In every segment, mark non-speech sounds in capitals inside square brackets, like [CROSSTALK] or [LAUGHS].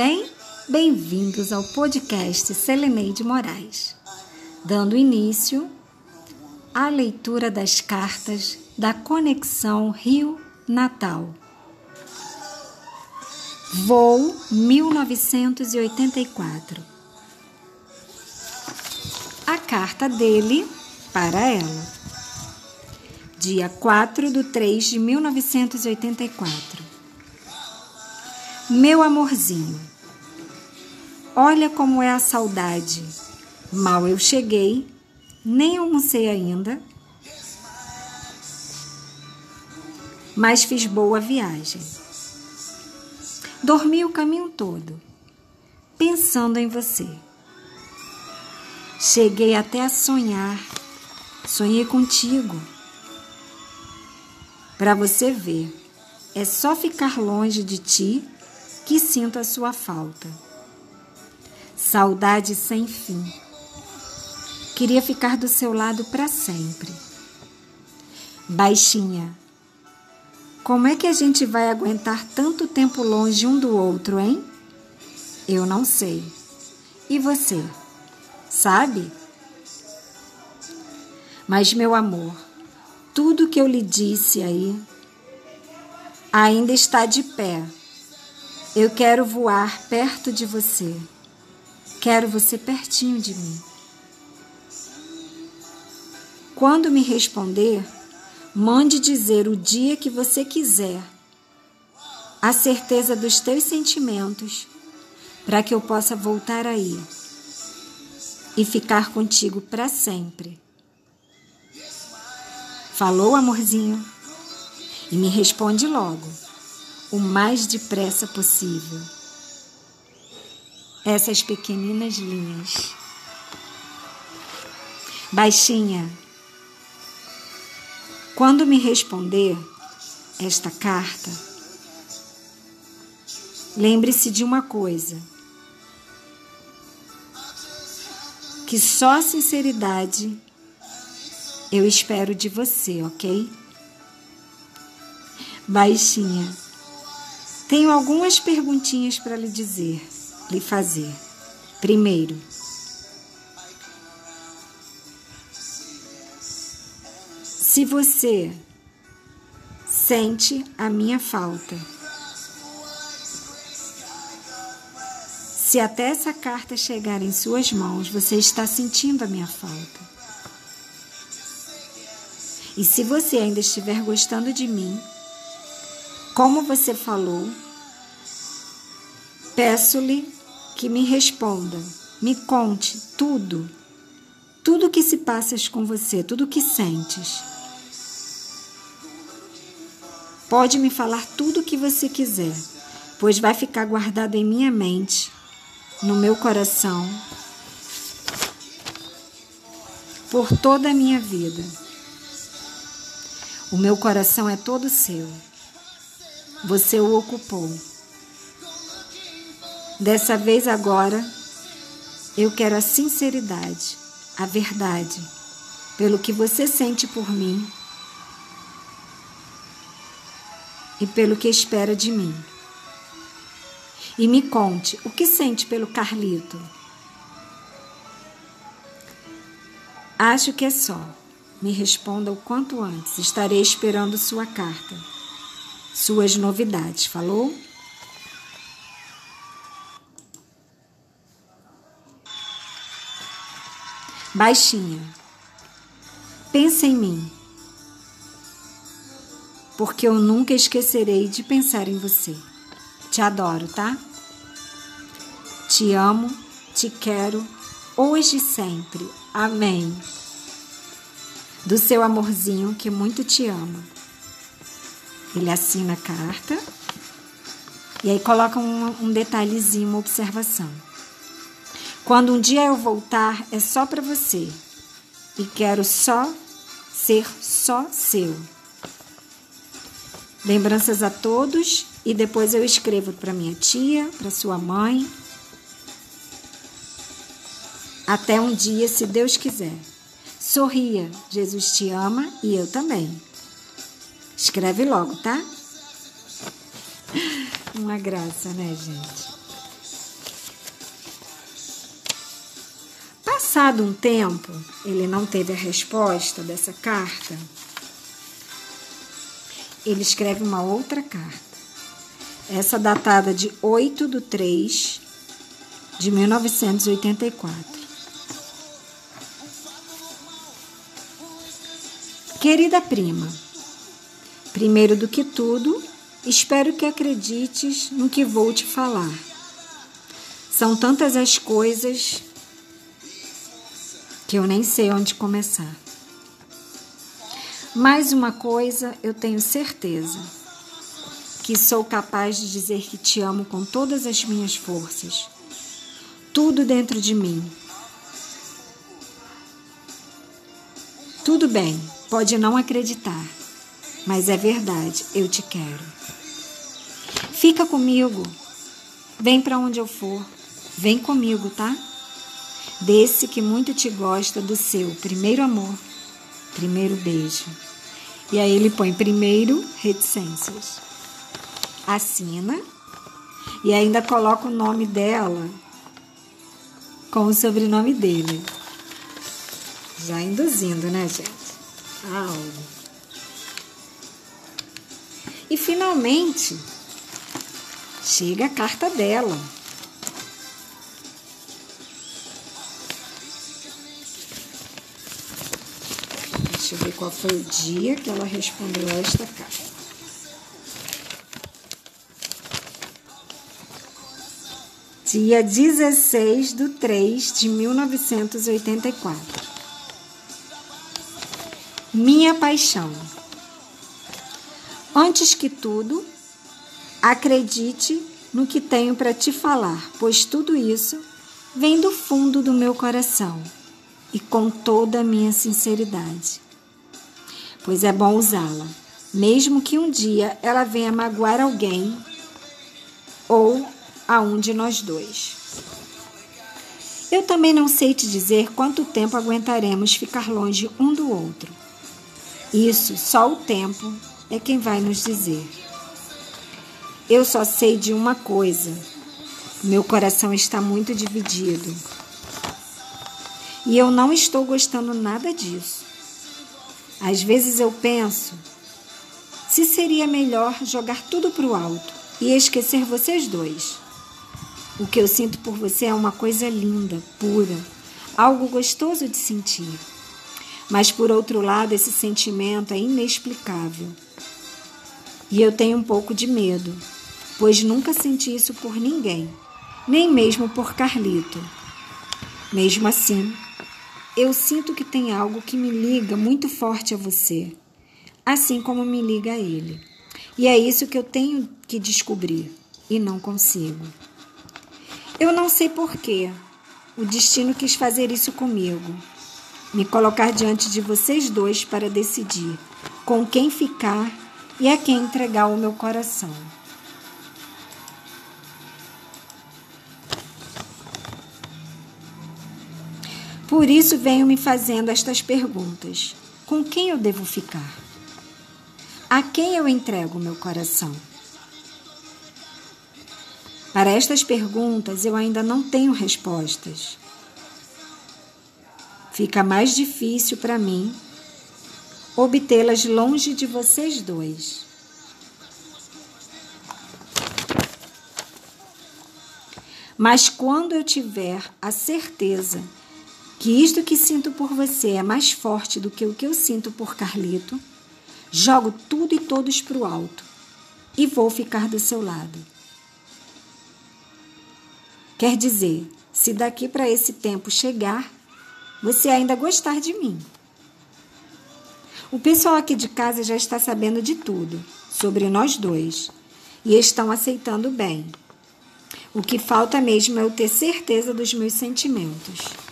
bem? Bem-vindos ao podcast Seleneide Moraes, dando início à leitura das cartas da Conexão Rio-Natal. Voo 1984. A carta dele para ela. Dia 4 de 3 de 1984. Meu amorzinho, olha como é a saudade. Mal eu cheguei, nem almocei ainda, mas fiz boa viagem. Dormi o caminho todo, pensando em você. Cheguei até a sonhar, sonhei contigo. Para você ver, é só ficar longe de ti que sinto a sua falta. Saudade sem fim. Queria ficar do seu lado para sempre. Baixinha, como é que a gente vai aguentar tanto tempo longe um do outro, hein? Eu não sei. E você? Sabe? Mas, meu amor, tudo que eu lhe disse aí ainda está de pé. Eu quero voar perto de você. Quero você pertinho de mim. Quando me responder, mande dizer o dia que você quiser, a certeza dos teus sentimentos, para que eu possa voltar aí e ficar contigo para sempre. Falou, amorzinho? E me responde logo, o mais depressa possível. Essas pequeninas linhas. Baixinha, quando me responder esta carta, lembre-se de uma coisa: que só sinceridade eu espero de você, ok? Baixinha, tenho algumas perguntinhas para lhe dizer, lhe fazer. Primeiro, se você sente a minha falta, se até essa carta chegar em suas mãos, você está sentindo a minha falta. E se você ainda estiver gostando de mim, como você falou, peço-lhe que me responda, me conte tudo, tudo que se passa com você, tudo que sentes. Pode me falar tudo o que você quiser, pois vai ficar guardado em minha mente, no meu coração, por toda a minha vida. O meu coração é todo seu. Você o ocupou. Dessa vez agora, eu quero a sinceridade, a verdade, pelo que você sente por mim e pelo que espera de mim. E me conte o que sente pelo Carlito. Acho que é só. Me responda o quanto antes. Estarei esperando sua carta. Suas novidades. Falou? Baixinha. Pensa em mim. Porque eu nunca esquecerei de pensar em você. Te adoro, tá? Te amo, te quero, hoje e sempre. Amém. Do seu amorzinho que muito te ama. Ele assina a carta e aí coloca um, um detalhezinho, uma observação. Quando um dia eu voltar, é só para você. E quero só ser só seu. Lembranças a todos e depois eu escrevo para minha tia, para sua mãe. Até um dia, se Deus quiser. Sorria, Jesus te ama e eu também. Escreve logo, tá? [LAUGHS] Uma graça, né, gente? Passado um tempo, ele não teve a resposta dessa carta. Ele escreve uma outra carta. Essa datada de 8 de 3 de 1984. Querida prima, primeiro do que tudo, espero que acredites no que vou te falar. São tantas as coisas que eu nem sei onde começar. Mais uma coisa eu tenho certeza: que sou capaz de dizer que te amo com todas as minhas forças, tudo dentro de mim. Tudo bem, Pode não acreditar, mas é verdade, eu te quero. Fica comigo. Vem para onde eu for. Vem comigo, tá? Desse que muito te gosta do seu primeiro amor, primeiro beijo. E aí ele põe primeiro reticências. Assina e ainda coloca o nome dela com o sobrenome dele. Já induzindo, né, gente? algo. E finalmente chega a carta dela. Deixa eu ver qual foi o dia que ela respondeu a esta carta. Dia 16 de 3 de 1984. Minha paixão. Antes que tudo, acredite no que tenho para te falar, pois tudo isso vem do fundo do meu coração e com toda a minha sinceridade. Pois é bom usá-la, mesmo que um dia ela venha magoar alguém ou a um de nós dois. Eu também não sei te dizer quanto tempo aguentaremos ficar longe um do outro isso só o tempo é quem vai nos dizer. Eu só sei de uma coisa: meu coração está muito dividido. E eu não estou gostando nada disso. Às vezes eu penso se seria melhor jogar tudo para o alto e esquecer vocês dois. O que eu sinto por você é uma coisa linda, pura, algo gostoso de sentir. Mas, por outro lado, esse sentimento é inexplicável. E eu tenho um pouco de medo, pois nunca senti isso por ninguém, nem mesmo por Carlito. Mesmo assim, eu sinto que tem algo que me liga muito forte a você, assim como me liga a ele. E é isso que eu tenho que descobrir e não consigo. Eu não sei porquê. O destino quis fazer isso comigo me colocar diante de vocês dois para decidir com quem ficar e a quem entregar o meu coração. Por isso venho me fazendo estas perguntas: com quem eu devo ficar? A quem eu entrego meu coração? Para estas perguntas eu ainda não tenho respostas fica mais difícil para mim obtê-las longe de vocês dois. Mas quando eu tiver a certeza que isto que sinto por você é mais forte do que o que eu sinto por Carlito, jogo tudo e todos para o alto e vou ficar do seu lado. Quer dizer, se daqui para esse tempo chegar, você ainda gostar de mim. O pessoal aqui de casa já está sabendo de tudo sobre nós dois e estão aceitando bem. O que falta mesmo é eu ter certeza dos meus sentimentos.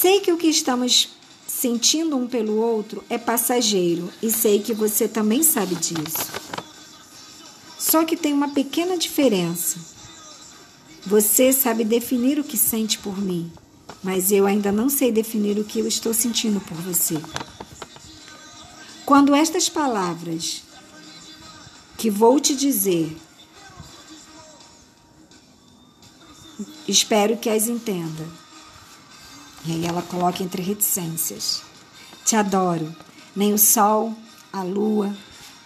Sei que o que estamos sentindo um pelo outro é passageiro e sei que você também sabe disso. Só que tem uma pequena diferença. Você sabe definir o que sente por mim, mas eu ainda não sei definir o que eu estou sentindo por você. Quando estas palavras que vou te dizer, espero que as entenda. E aí ela coloca entre reticências. Te adoro. Nem o sol, a lua,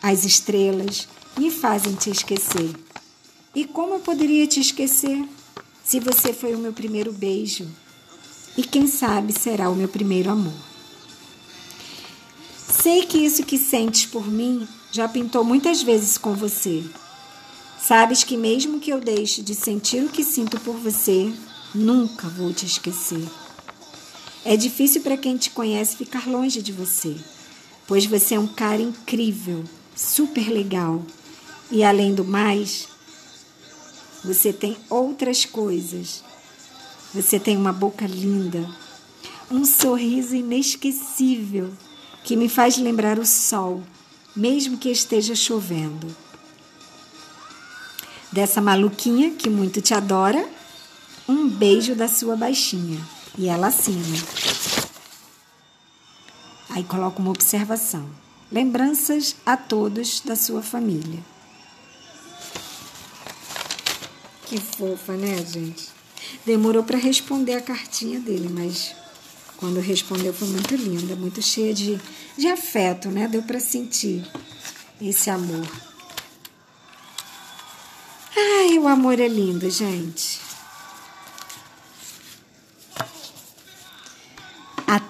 as estrelas me fazem te esquecer. E como eu poderia te esquecer se você foi o meu primeiro beijo? E quem sabe será o meu primeiro amor. Sei que isso que sentes por mim já pintou muitas vezes com você. Sabes que mesmo que eu deixe de sentir o que sinto por você, nunca vou te esquecer. É difícil para quem te conhece ficar longe de você, pois você é um cara incrível, super legal. E além do mais, você tem outras coisas. Você tem uma boca linda, um sorriso inesquecível que me faz lembrar o sol, mesmo que esteja chovendo. Dessa maluquinha que muito te adora, um beijo da sua baixinha. E ela assina. Aí coloca uma observação. Lembranças a todos da sua família. Que fofa, né, gente? Demorou para responder a cartinha dele, mas quando respondeu foi muito linda, muito cheia de, de afeto, né? Deu para sentir esse amor. Ai, o amor é lindo, gente.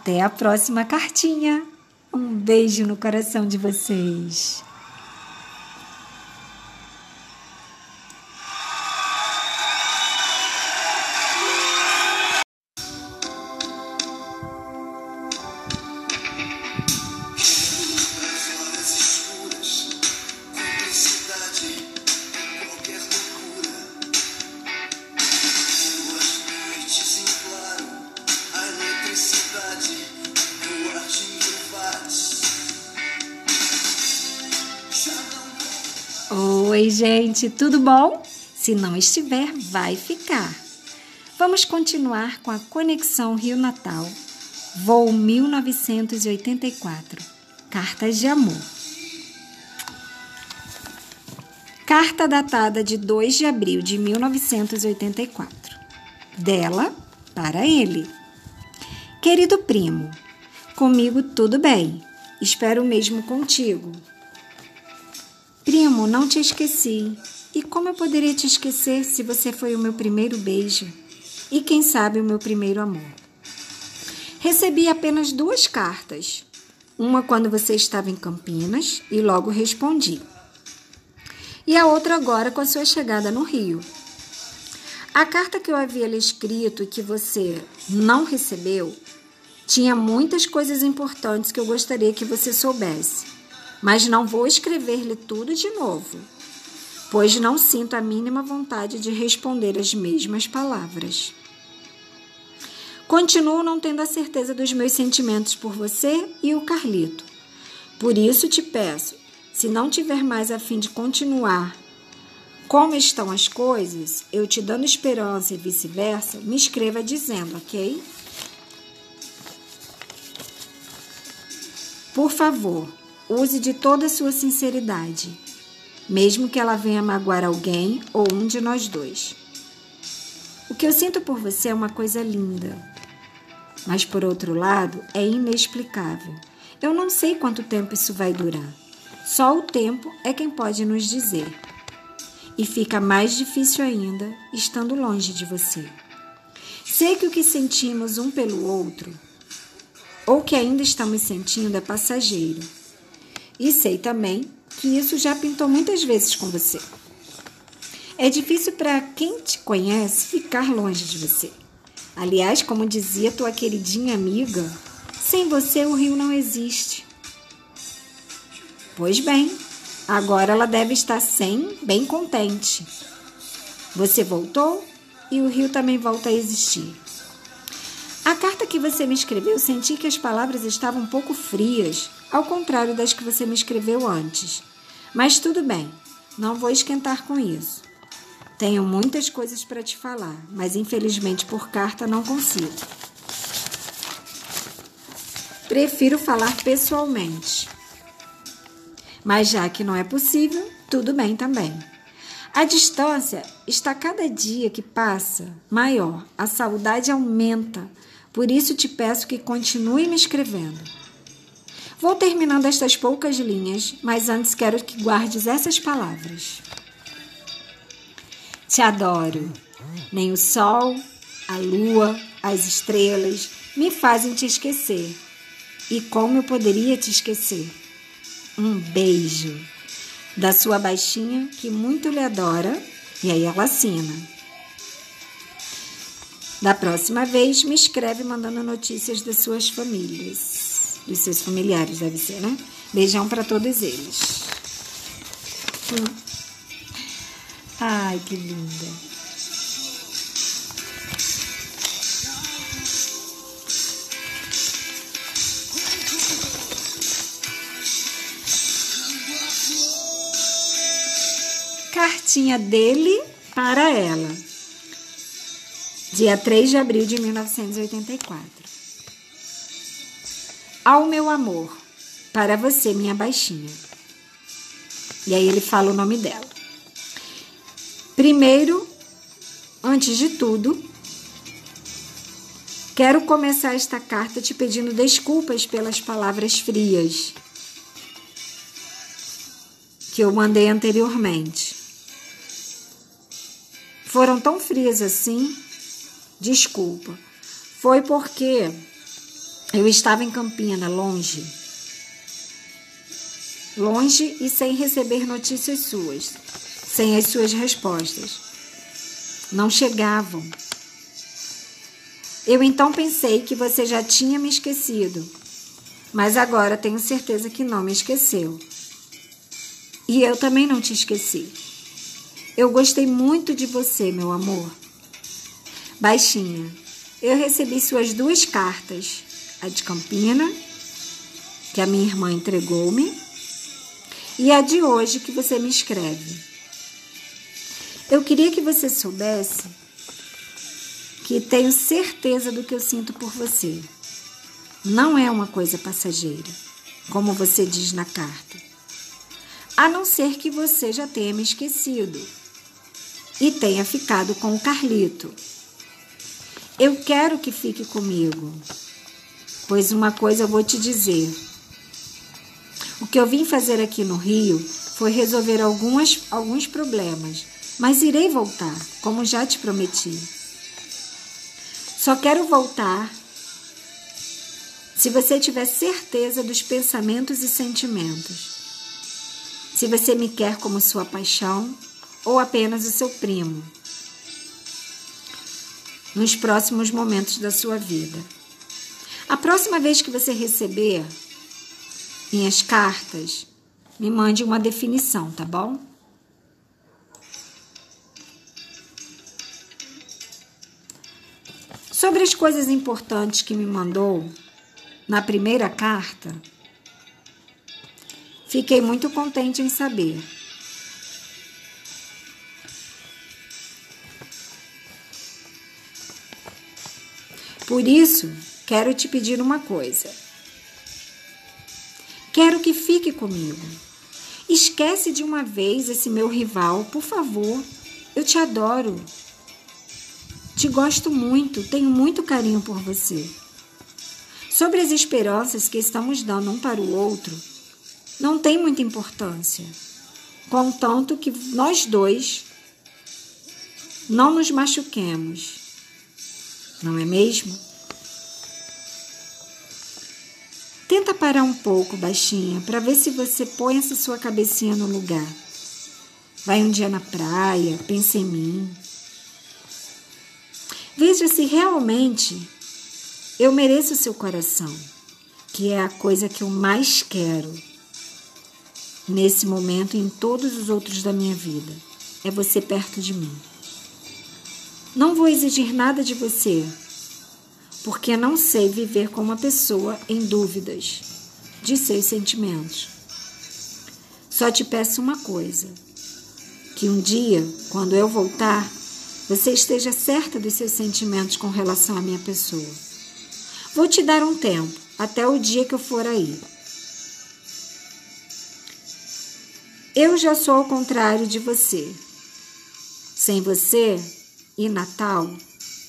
Até a próxima cartinha. Um beijo no coração de vocês. Gente, tudo bom? Se não estiver, vai ficar. Vamos continuar com a Conexão Rio Natal, voo 1984. Cartas de amor. Carta datada de 2 de abril de 1984. Dela para ele. Querido primo, comigo tudo bem. Espero o mesmo contigo. Primo, não te esqueci. E como eu poderia te esquecer se você foi o meu primeiro beijo e quem sabe o meu primeiro amor? Recebi apenas duas cartas. Uma quando você estava em Campinas e logo respondi. E a outra agora com a sua chegada no Rio. A carta que eu havia lhe escrito e que você não recebeu tinha muitas coisas importantes que eu gostaria que você soubesse mas não vou escrever-lhe tudo de novo, pois não sinto a mínima vontade de responder as mesmas palavras. Continuo não tendo a certeza dos meus sentimentos por você e o Carlito. Por isso te peço, se não tiver mais a fim de continuar como estão as coisas, eu te dando esperança e vice-versa, me escreva dizendo, ok? Por favor, Use de toda a sua sinceridade, mesmo que ela venha magoar alguém ou um de nós dois. O que eu sinto por você é uma coisa linda, mas por outro lado é inexplicável. Eu não sei quanto tempo isso vai durar. Só o tempo é quem pode nos dizer. E fica mais difícil ainda estando longe de você. Sei que o que sentimos um pelo outro, ou que ainda estamos sentindo, é passageiro e sei também que isso já pintou muitas vezes com você. É difícil para quem te conhece ficar longe de você. Aliás, como dizia tua queridinha amiga, sem você o rio não existe. Pois bem, agora ela deve estar sem, bem contente. Você voltou e o rio também volta a existir. A carta que você me escreveu, senti que as palavras estavam um pouco frias, ao contrário das que você me escreveu antes. Mas tudo bem, não vou esquentar com isso. Tenho muitas coisas para te falar, mas infelizmente por carta não consigo. Prefiro falar pessoalmente. Mas já que não é possível, tudo bem também. A distância está cada dia que passa maior, a saudade aumenta. Por isso te peço que continue me escrevendo. Vou terminando estas poucas linhas, mas antes quero que guardes essas palavras. Te adoro. Nem o sol, a lua, as estrelas me fazem te esquecer. E como eu poderia te esquecer? Um beijo da sua baixinha que muito lhe adora. E aí ela assina. Da próxima vez, me escreve mandando notícias das suas famílias. Dos seus familiares, deve ser, né? Beijão para todos eles. Ai, que linda. Cartinha dele para ela. Dia 3 de abril de 1984. Ao meu amor, para você, minha baixinha. E aí ele fala o nome dela. Primeiro, antes de tudo, quero começar esta carta te pedindo desculpas pelas palavras frias que eu mandei anteriormente. Foram tão frias assim? Desculpa. Foi porque eu estava em Campina, longe. Longe e sem receber notícias suas sem as suas respostas. Não chegavam. Eu então pensei que você já tinha me esquecido, mas agora tenho certeza que não me esqueceu. E eu também não te esqueci. Eu gostei muito de você, meu amor. Baixinha, eu recebi suas duas cartas, a de Campina, que a minha irmã entregou-me, e a de hoje que você me escreve. Eu queria que você soubesse que tenho certeza do que eu sinto por você. Não é uma coisa passageira, como você diz na carta. A não ser que você já tenha me esquecido e tenha ficado com o Carlito. Eu quero que fique comigo, pois uma coisa eu vou te dizer. O que eu vim fazer aqui no Rio foi resolver algumas, alguns problemas mas irei voltar, como já te prometi. Só quero voltar se você tiver certeza dos pensamentos e sentimentos. Se você me quer como sua paixão ou apenas o seu primo. Nos próximos momentos da sua vida. A próxima vez que você receber minhas cartas, me mande uma definição, tá bom? Sobre as coisas importantes que me mandou na primeira carta, fiquei muito contente em saber. Por isso, quero te pedir uma coisa. Quero que fique comigo. Esquece de uma vez esse meu rival, por favor. Eu te adoro. Te gosto muito, tenho muito carinho por você. Sobre as esperanças que estamos dando um para o outro, não tem muita importância, contanto que nós dois não nos machuquemos, não é mesmo? Tenta parar um pouco, baixinha, para ver se você põe essa sua cabecinha no lugar. Vai um dia na praia, pensa em mim. Veja se realmente eu mereço o seu coração, que é a coisa que eu mais quero nesse momento e em todos os outros da minha vida. É você perto de mim. Não vou exigir nada de você, porque não sei viver com uma pessoa em dúvidas de seus sentimentos. Só te peço uma coisa: Que um dia, quando eu voltar, você esteja certa dos seus sentimentos com relação à minha pessoa. Vou te dar um tempo, até o dia que eu for aí. Eu já sou ao contrário de você. Sem você e Natal,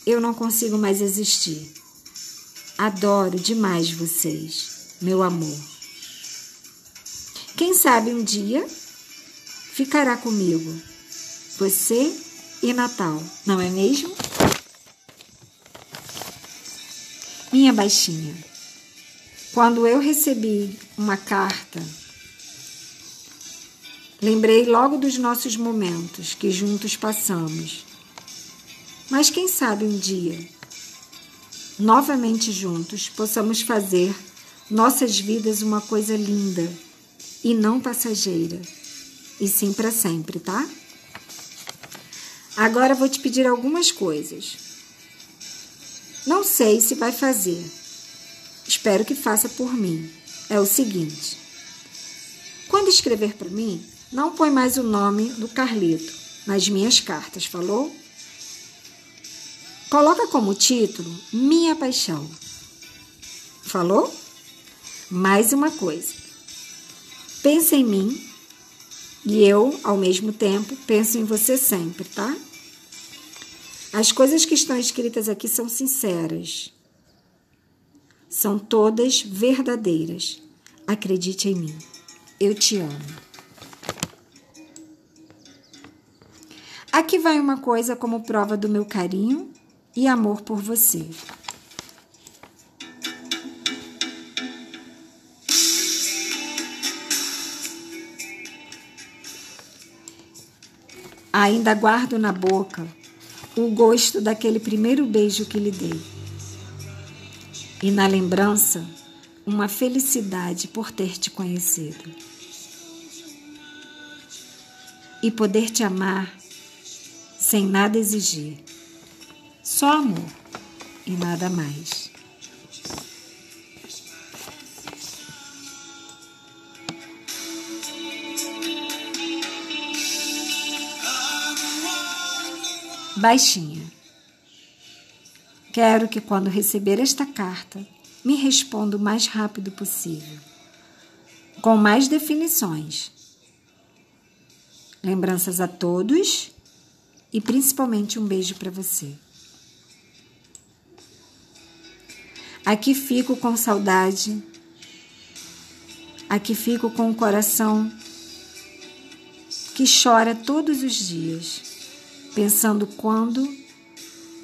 eu não consigo mais existir. Adoro demais vocês, meu amor. Quem sabe um dia ficará comigo, você e Natal, não é mesmo? Minha baixinha, quando eu recebi uma carta, lembrei logo dos nossos momentos que juntos passamos. Mas quem sabe um dia, novamente juntos, possamos fazer nossas vidas uma coisa linda e não passageira, e sim para sempre, tá? Agora vou te pedir algumas coisas. Não sei se vai fazer. Espero que faça por mim. É o seguinte: quando escrever para mim, não põe mais o nome do Carlito nas minhas cartas, falou? Coloca como título Minha Paixão. Falou? Mais uma coisa. Pensa em mim e eu, ao mesmo tempo, penso em você sempre, tá? As coisas que estão escritas aqui são sinceras. São todas verdadeiras. Acredite em mim. Eu te amo. Aqui vai uma coisa como prova do meu carinho e amor por você. Ainda guardo na boca o gosto daquele primeiro beijo que lhe dei. E na lembrança, uma felicidade por ter te conhecido. E poder te amar sem nada exigir. Só amor e nada mais. Baixinha. Quero que quando receber esta carta, me responda o mais rápido possível, com mais definições. Lembranças a todos e principalmente um beijo para você. Aqui fico com saudade, aqui fico com o coração que chora todos os dias pensando quando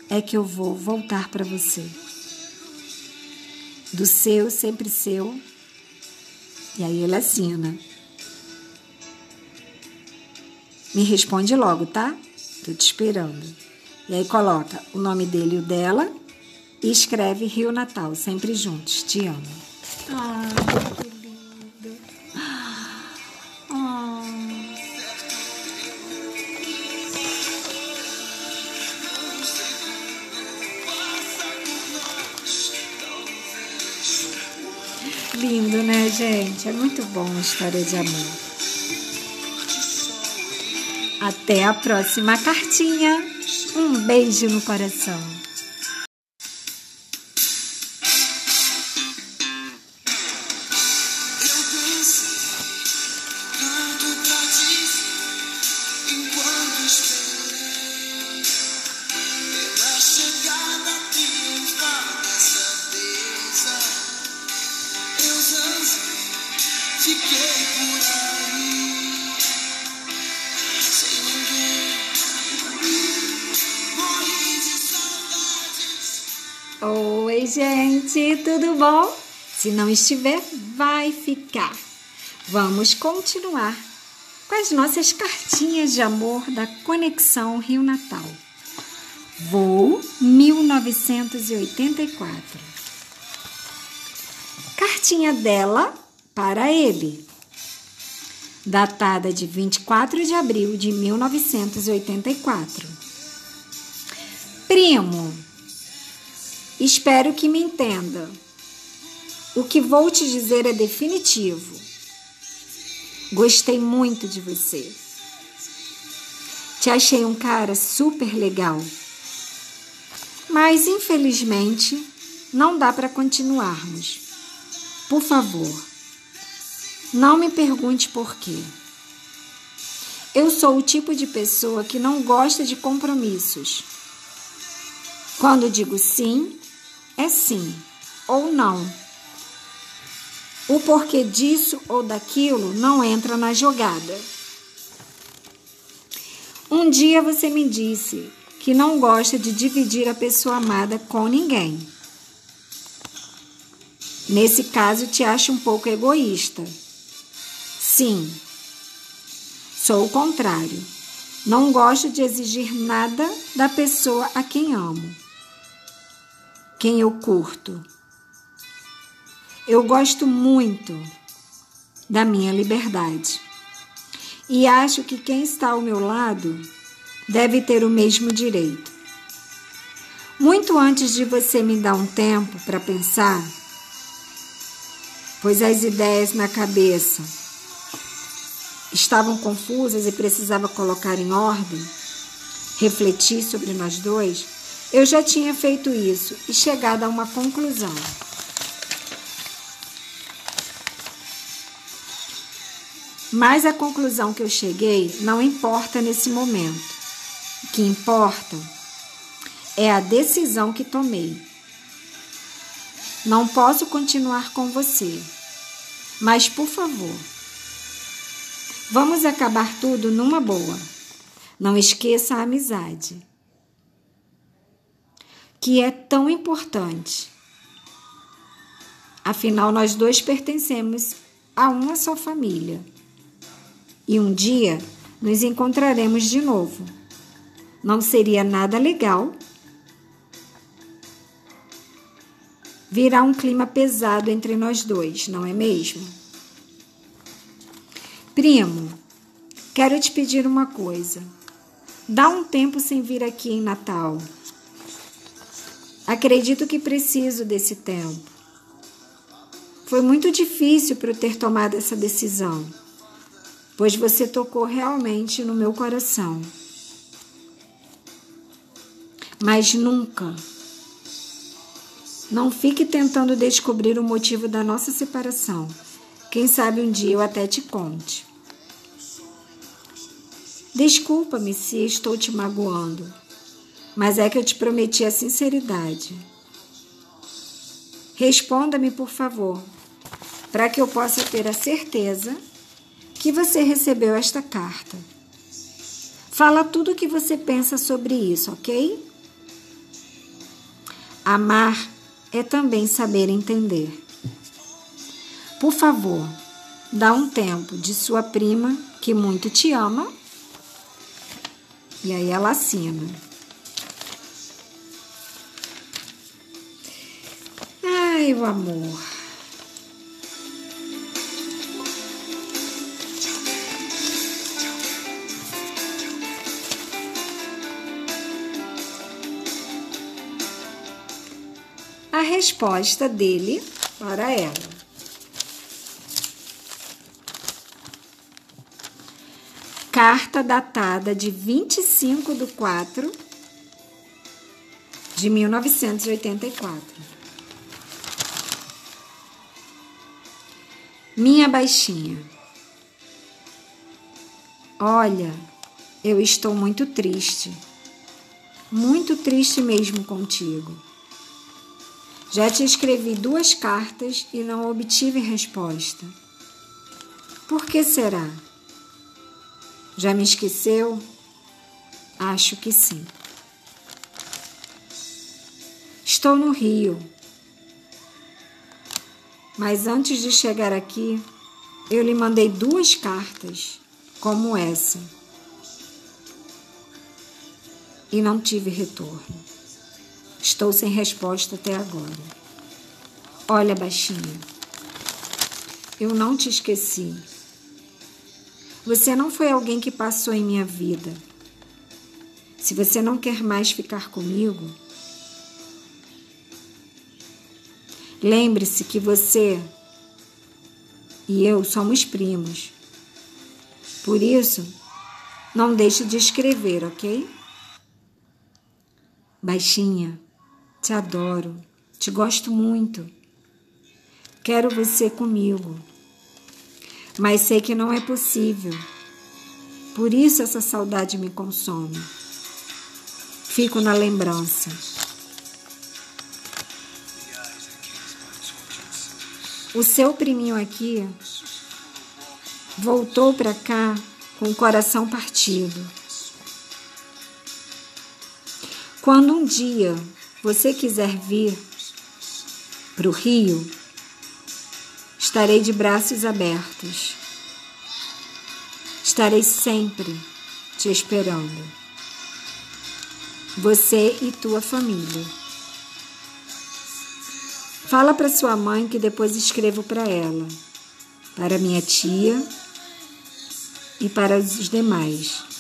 é que eu vou voltar para você. Do seu, sempre seu. E aí ele assina. Me responde logo, tá? Tô te esperando. E aí coloca o nome dele e o dela e escreve Rio Natal, sempre juntos. Te amo. Ah. lindo, né, gente? É muito bom a história de amor. Até a próxima cartinha. Um beijo no coração. Bom? Se não estiver, vai ficar. Vamos continuar com as nossas cartinhas de amor da Conexão Rio Natal. Voo 1984. Cartinha dela para ele. Datada de 24 de abril de 1984. Primo, Espero que me entenda. O que vou te dizer é definitivo. Gostei muito de você. Te achei um cara super legal. Mas, infelizmente, não dá para continuarmos. Por favor, não me pergunte por quê. Eu sou o tipo de pessoa que não gosta de compromissos. Quando digo sim, é sim ou não. O porquê disso ou daquilo não entra na jogada. Um dia você me disse que não gosta de dividir a pessoa amada com ninguém. Nesse caso, te acho um pouco egoísta. Sim, sou o contrário. Não gosto de exigir nada da pessoa a quem amo, quem eu curto. Eu gosto muito da minha liberdade e acho que quem está ao meu lado deve ter o mesmo direito. Muito antes de você me dar um tempo para pensar, pois as ideias na cabeça estavam confusas e precisava colocar em ordem, refletir sobre nós dois, eu já tinha feito isso e chegado a uma conclusão. Mas a conclusão que eu cheguei não importa nesse momento. O que importa é a decisão que tomei. Não posso continuar com você, mas por favor, Vamos acabar tudo numa boa. Não esqueça a amizade, que é tão importante. Afinal, nós dois pertencemos a uma só família. E um dia nos encontraremos de novo. Não seria nada legal? Virá um clima pesado entre nós dois, não é mesmo? Primo, quero te pedir uma coisa. Dá um tempo sem vir aqui em Natal. Acredito que preciso desse tempo. Foi muito difícil para eu ter tomado essa decisão, pois você tocou realmente no meu coração. Mas nunca, não fique tentando descobrir o motivo da nossa separação. Quem sabe um dia eu até te conte. Desculpa-me se estou te magoando, mas é que eu te prometi a sinceridade. Responda-me, por favor, para que eu possa ter a certeza que você recebeu esta carta. Fala tudo o que você pensa sobre isso, ok? Amar é também saber entender. Por favor, dá um tempo de sua prima, que muito te ama. E aí ela assina. Ai, o amor. A resposta dele para ela. carta datada de 25 de 4 de 1984. Minha baixinha. Olha, eu estou muito triste. Muito triste mesmo contigo. Já te escrevi duas cartas e não obtive resposta. Por que será? Já me esqueceu? Acho que sim. Estou no Rio. Mas antes de chegar aqui, eu lhe mandei duas cartas, como essa. E não tive retorno. Estou sem resposta até agora. Olha, baixinha, eu não te esqueci. Você não foi alguém que passou em minha vida. Se você não quer mais ficar comigo, lembre-se que você e eu somos primos. Por isso, Não deixe de escrever, ok? Baixinha, te adoro, te gosto muito. Quero você comigo, mas sei que não é possível. Por isso essa saudade me consome. Fico na lembrança. O seu priminho aqui voltou para cá com o coração partido. Quando um dia você quiser vir para o Rio, estarei de braços abertos. Estarei sempre te esperando. Você e tua família. Fala para sua mãe que depois escrevo para ela, para minha tia e para os demais.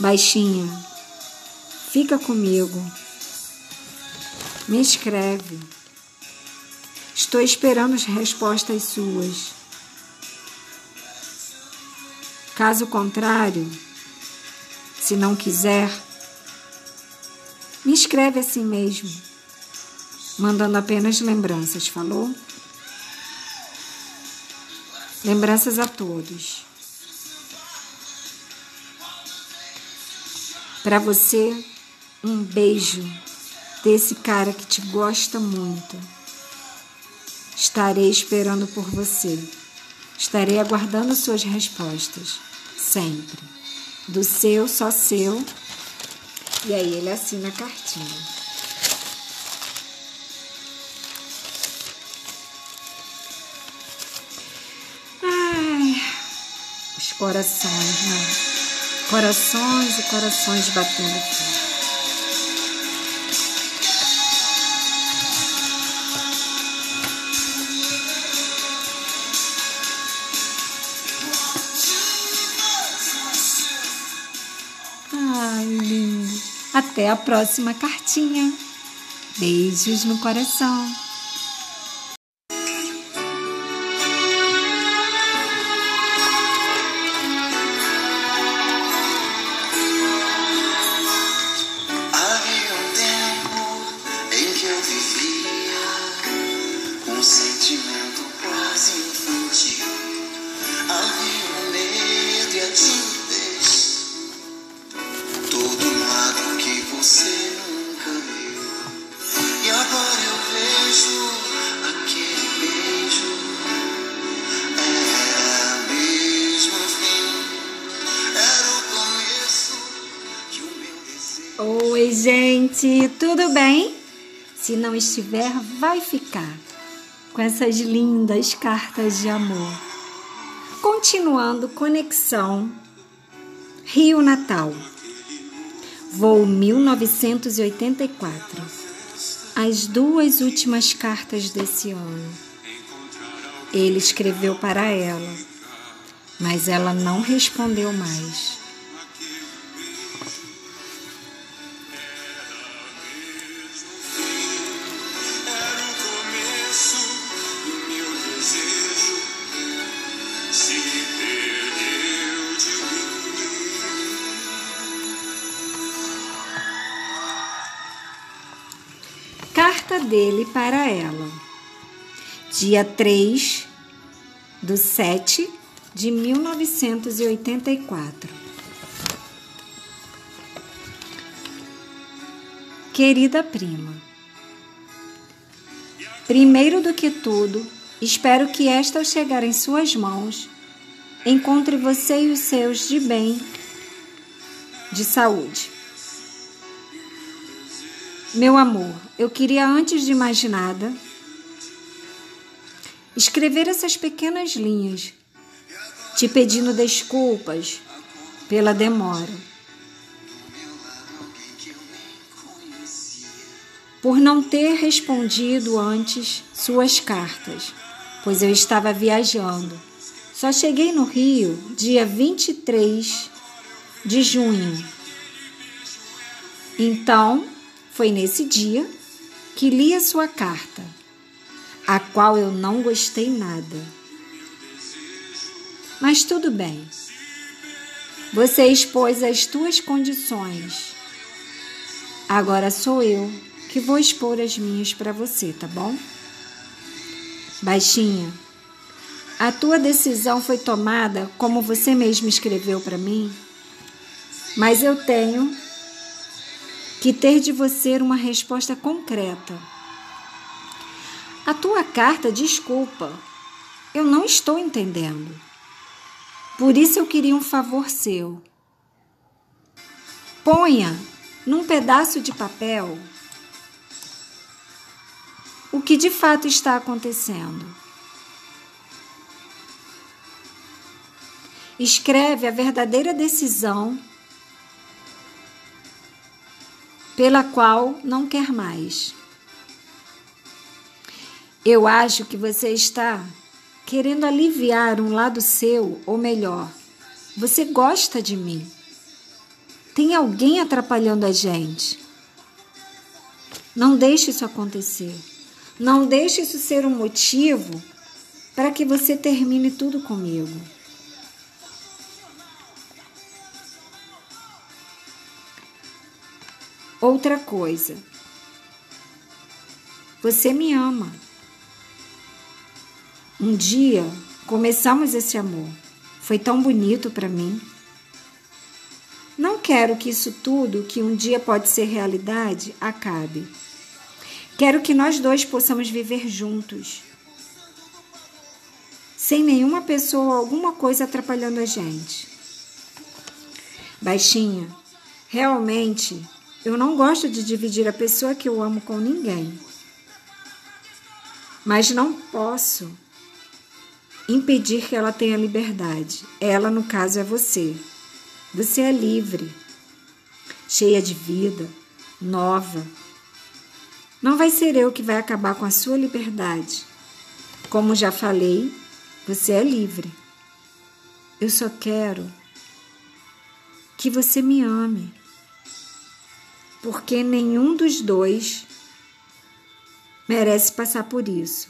Baixinha, fica comigo. Me escreve. Estou esperando as respostas suas. Caso contrário, se não quiser, me escreve assim mesmo, mandando apenas lembranças, falou? Lembranças a todos. Para você, um beijo desse cara que te gosta muito. Estarei esperando por você. Estarei aguardando suas respostas, sempre. Do seu, só seu. E aí ele assina a cartinha. corações, né? Corações e corações batendo aqui. Ai, lindo. Até a próxima cartinha. Beijos no coração. Se não estiver, vai ficar com essas lindas cartas de amor. Continuando conexão Rio Natal. Voo 1984. As duas últimas cartas desse ano. Ele escreveu para ela, mas ela não respondeu mais. Para ela. Dia 3 do 7 de 1984. Querida prima, primeiro do que tudo, espero que esta ao chegar em suas mãos encontre você e os seus de bem, de saúde. Meu amor, eu queria antes de mais nada escrever essas pequenas linhas, te pedindo desculpas pela demora. Por não ter respondido antes suas cartas, pois eu estava viajando. Só cheguei no Rio dia 23 de junho. Então, foi nesse dia que li a sua carta, a qual eu não gostei nada. Mas tudo bem. Você expôs as tuas condições. Agora sou eu que vou expor as minhas para você, tá bom? Baixinha, a tua decisão foi tomada como você mesmo escreveu para mim, mas eu tenho que ter de você uma resposta concreta. A tua carta, desculpa, eu não estou entendendo. Por isso eu queria um favor seu. Ponha num pedaço de papel o que de fato está acontecendo. Escreve a verdadeira decisão pela qual não quer mais. Eu acho que você está querendo aliviar um lado seu, ou melhor, você gosta de mim. Tem alguém atrapalhando a gente. Não deixe isso acontecer. Não deixe isso ser um motivo para que você termine tudo comigo. Outra coisa. Você me ama. Um dia começamos esse amor. Foi tão bonito para mim. Não quero que isso tudo, que um dia pode ser realidade, acabe. Quero que nós dois possamos viver juntos, sem nenhuma pessoa ou alguma coisa atrapalhando a gente. Baixinha, realmente eu não gosto de dividir a pessoa que eu amo com ninguém. Mas não posso impedir que ela tenha liberdade. Ela, no caso, é você. Você é livre, cheia de vida, nova. Não vai ser eu que vai acabar com a sua liberdade. Como já falei, você é livre. Eu só quero que você me ame porque nenhum dos dois merece passar por isso.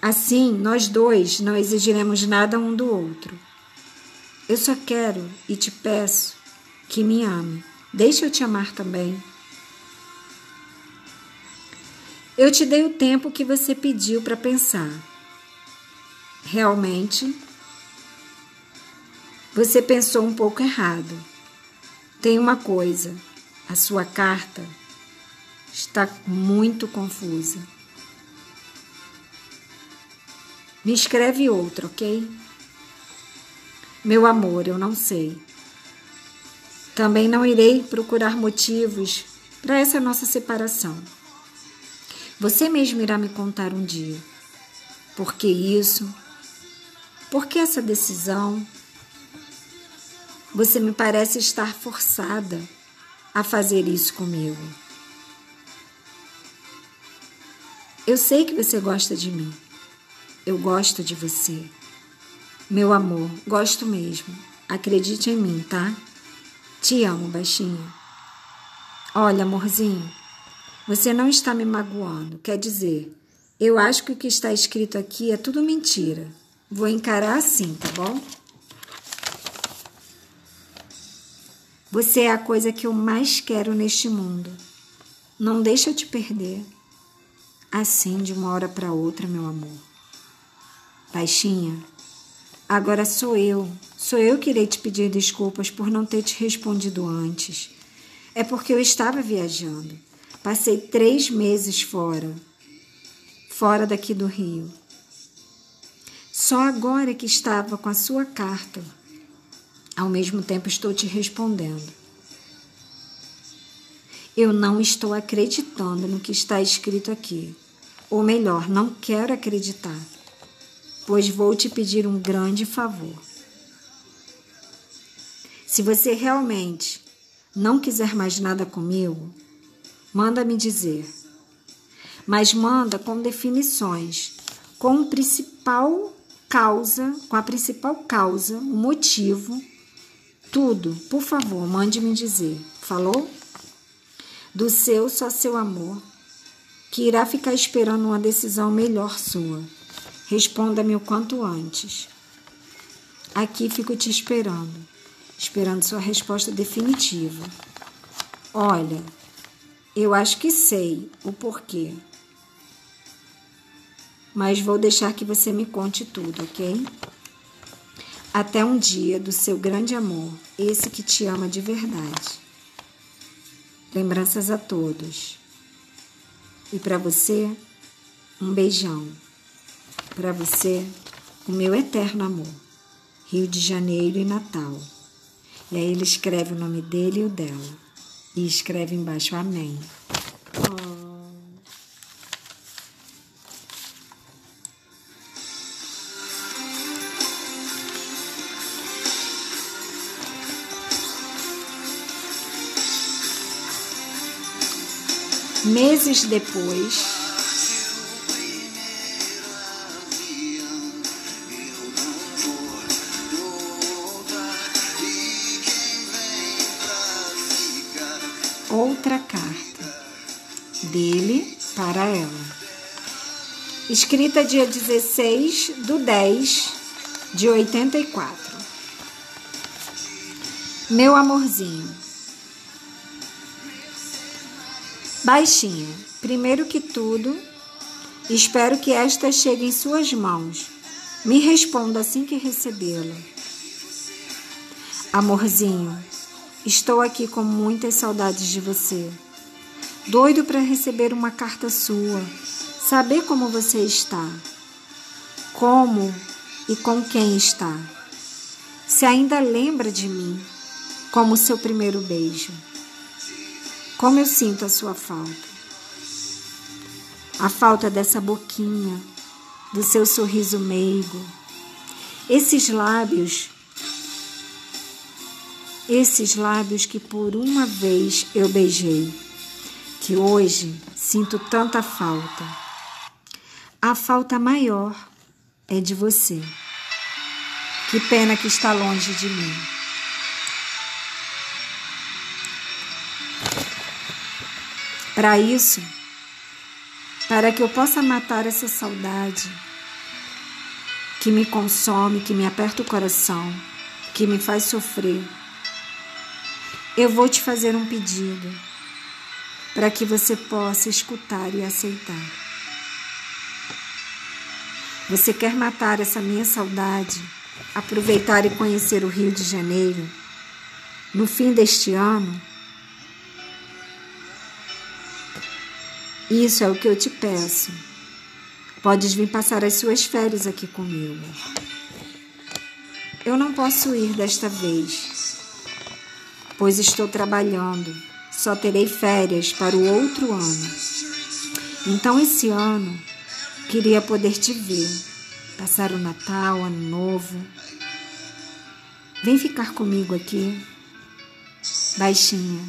Assim, nós dois não exigiremos nada um do outro. Eu só quero e te peço que me ame. Deixa eu te amar também. Eu te dei o tempo que você pediu para pensar. Realmente, você pensou um pouco errado. Tem uma coisa: a sua carta está muito confusa. Me escreve outra, ok? Meu amor, eu não sei. Também não irei procurar motivos para essa nossa separação. Você mesmo irá me contar um dia. Por que isso? Por que essa decisão? Você me parece estar forçada a fazer isso comigo. Eu sei que você gosta de mim. Eu gosto de você. Meu amor, gosto mesmo. Acredite em mim, tá? Te amo, baixinho. Olha, amorzinho, você não está me magoando. Quer dizer, eu acho que o que está escrito aqui é tudo mentira. Vou encarar assim, tá bom? Você é a coisa que eu mais quero neste mundo. Não deixa eu te perder. Assim, de uma hora para outra, meu amor. Baixinha, agora sou eu. Sou eu que irei te pedir desculpas por não ter te respondido antes. É porque eu estava viajando. Passei três meses fora, fora daqui do Rio. Só agora que estava com a sua carta ao mesmo tempo, estou te respondendo. Eu não estou acreditando no que está escrito aqui. Ou melhor, não quero acreditar, pois vou te pedir um grande favor. Se você realmente não quiser mais nada comigo, manda me dizer. Mas manda com definições, com o principal causa, com a principal causa, o motivo tudo, por favor, mande me dizer. Falou? Do seu, só seu amor. que irá ficar esperando uma decisão melhor sua. Responda-me o quanto antes. Aqui fico te esperando, esperando sua resposta definitiva. Olha, eu acho que sei o porquê. Mas vou deixar que você me conte tudo, ok? Até um dia do seu grande amor, esse que te ama de verdade. Lembranças a todos. E para você, um beijão. Para você, o meu eterno amor. Rio de Janeiro e Natal. E aí ele escreve o nome dele e o dela. E escreve embaixo Amém. Meses depois, outra carta dele para ela. Escrita dia 16 do 10 de 84. Meu amorzinho. Baixinha, primeiro que tudo, espero que esta chegue em suas mãos. Me responda assim que recebê-la. Amorzinho, Estou aqui com muitas saudades de você. Doido para receber uma carta sua, saber como você está, como e com quem está. Se ainda lembra de mim, como seu primeiro beijo. Como eu sinto a sua falta. A falta dessa boquinha, do seu sorriso meigo, esses lábios esses lábios que por uma vez eu beijei, que hoje sinto tanta falta. A falta maior é de você. Que pena que está longe de mim. Para isso, para que eu possa matar essa saudade que me consome, que me aperta o coração, que me faz sofrer eu vou te fazer um pedido para que você possa escutar e aceitar. Você quer matar essa minha saudade, aproveitar e conhecer o Rio de Janeiro no fim deste ano? Isso é o que eu te peço. Podes vir passar as suas férias aqui comigo. Eu não posso ir desta vez pois estou trabalhando. Só terei férias para o outro ano. Então, esse ano, queria poder te ver, passar o Natal, Ano Novo. Vem ficar comigo aqui, baixinha.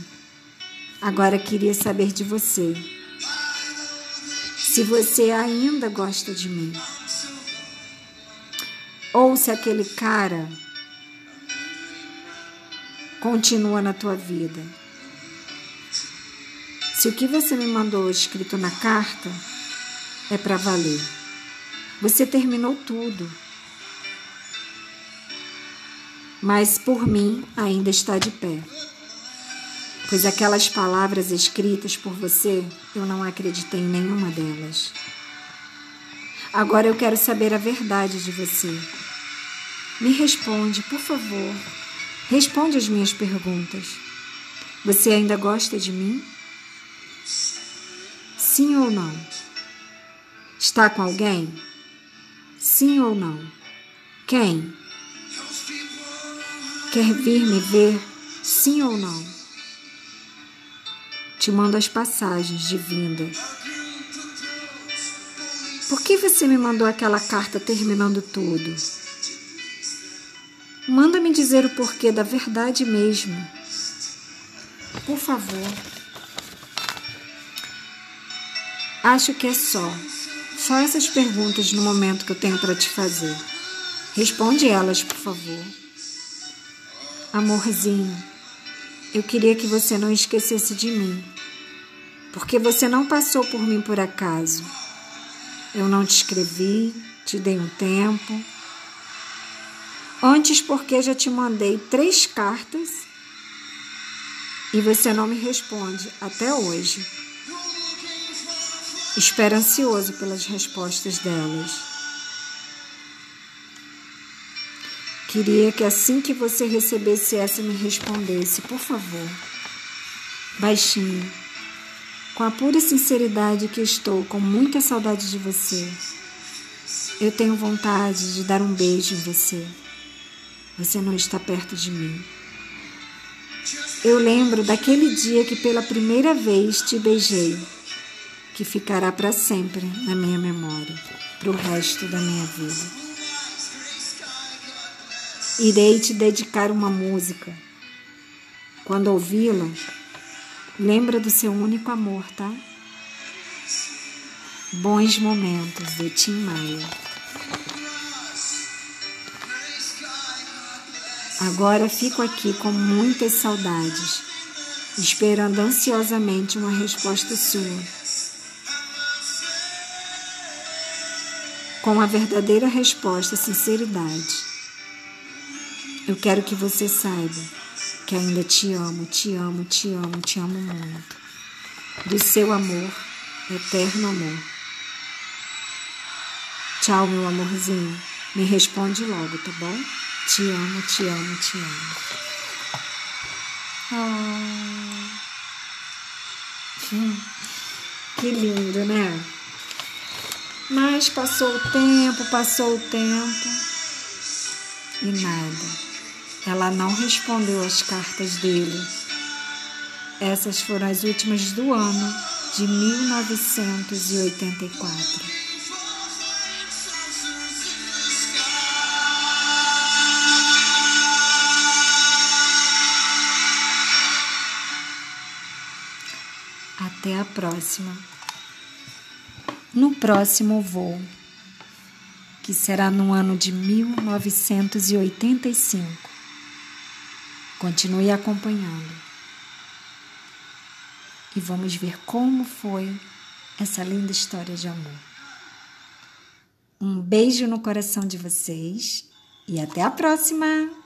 Agora queria saber de você. Se você ainda gosta de mim. Ou se aquele cara continua na tua vida. Se o que você me mandou escrito na carta é para valer, você terminou tudo. Mas por mim ainda está de pé. Pois aquelas palavras escritas por você, eu não acreditei em nenhuma delas. Agora eu quero saber a verdade de você. Me responde, por favor. Responde as minhas perguntas. Você ainda gosta de mim? Sim ou não? Está com alguém? Sim ou não? Quem? Quer vir me ver? Sim ou não? Te mando as passagens de vinda. Por que você me mandou aquela carta terminando tudo? Manda-me dizer o porquê da verdade mesmo. Por favor. Acho que é só. Só essas perguntas no momento que eu tenho para te fazer. Responde elas, por favor. Amorzinho, eu queria que você não esquecesse de mim. porque você não passou por mim por acaso. Eu não te escrevi, te dei um tempo. Antes, porque já te mandei três cartas e você não me responde até hoje. Espero ansioso pelas respostas delas. Queria que assim que você recebesse essa me respondesse, por favor. Baixinho, com a pura sinceridade que estou com muita saudade de você. Eu tenho vontade de dar um beijo em você. Você não está perto de mim. Eu lembro daquele dia que pela primeira vez te beijei, que ficará para sempre na minha memória, para o resto da minha vida. Irei te dedicar uma música. Quando ouvi-la, lembra do seu único amor, tá? Bons momentos de Tim Maia. Agora fico aqui com muitas saudades, esperando ansiosamente uma resposta sua. Com a verdadeira resposta, sinceridade. Eu quero que você saiba que ainda te amo, te amo, te amo, te amo muito. Do seu amor, eterno amor. Tchau, meu amorzinho. Me responde logo, tá bom? Te amo, te amo, te amo. Oh. Que lindo, né? Mas passou o tempo, passou o tempo e nada. Ela não respondeu às cartas dele. Essas foram as últimas do ano de 1984. Até a próxima. No próximo voo, que será no ano de 1985. Continue acompanhando. E vamos ver como foi essa linda história de amor. Um beijo no coração de vocês e até a próxima!